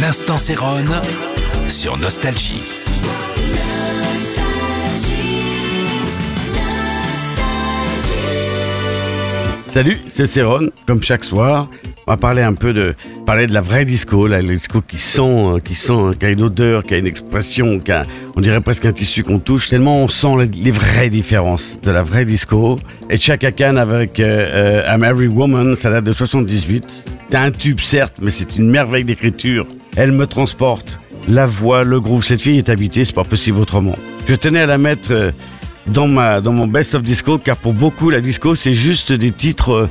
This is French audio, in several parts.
L'instant Céron sur Nostalgie. Salut, c'est Céron, comme chaque soir. On va parler un peu de parler de la vraie disco, la disco qui sent, euh, qui sent, qui a une odeur, qui a une expression, qui a, on dirait presque un tissu qu'on touche. Tellement on sent les, les vraies différences de la vraie disco. Et Chaka Khan avec euh, euh, I'm Every Woman, ça date de 78. C'est un tube certes, mais c'est une merveille d'écriture. Elle me transporte. La voix, le groove, cette fille est habitée, c'est pas possible autrement. Je tenais à la mettre. euh, dans, ma, dans mon best of disco, car pour beaucoup, la disco, c'est juste des titres euh,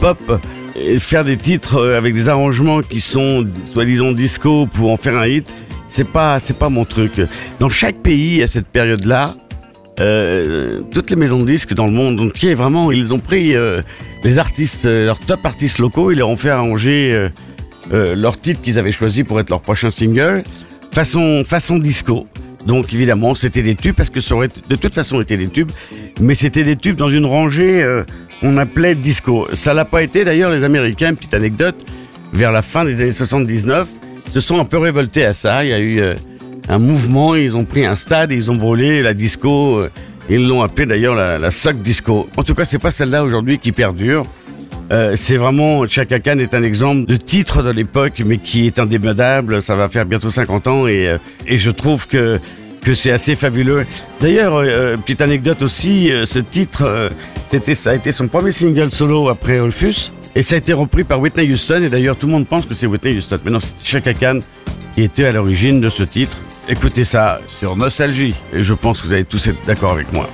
pop. Et faire des titres euh, avec des arrangements qui sont, soi-disant, disco pour en faire un hit, c'est pas, c'est pas mon truc. Dans chaque pays, à cette période-là, euh, toutes les maisons de disques dans le monde entier, vraiment, ils ont pris euh, artistes, euh, leurs top artistes locaux, ils leur ont fait arranger euh, euh, leurs titres qu'ils avaient choisis pour être leur prochain single, façon, façon disco. Donc évidemment, c'était des tubes parce que ça aurait de toute façon été des tubes, mais c'était des tubes dans une rangée on appelait disco. Ça l'a pas été d'ailleurs les Américains, petite anecdote, vers la fin des années 79, se sont un peu révoltés à ça. Il y a eu un mouvement, ils ont pris un stade, ils ont brûlé la disco. euh, ils l'ont appelé d'ailleurs la, la disco. En tout cas, c'est pas celle-là aujourd'hui qui perdure. Euh, c'est vraiment, Chaka Khan est un exemple de titre de l'époque, mais qui est indémodable. Ça va faire bientôt 50 ans et, euh, et je trouve que, que c'est assez fabuleux. D'ailleurs, petite anecdote aussi, ce titre, ça a été son premier single solo après Rufus et ça a été repris par Whitney Houston. Et d'ailleurs, tout le monde pense que c'est Whitney Houston, mais non, c'est Chaka Khan qui était à l'origine de ce titre. Écoutez ça sur Nostalgie et je pense que vous allez tous être d'accord avec moi.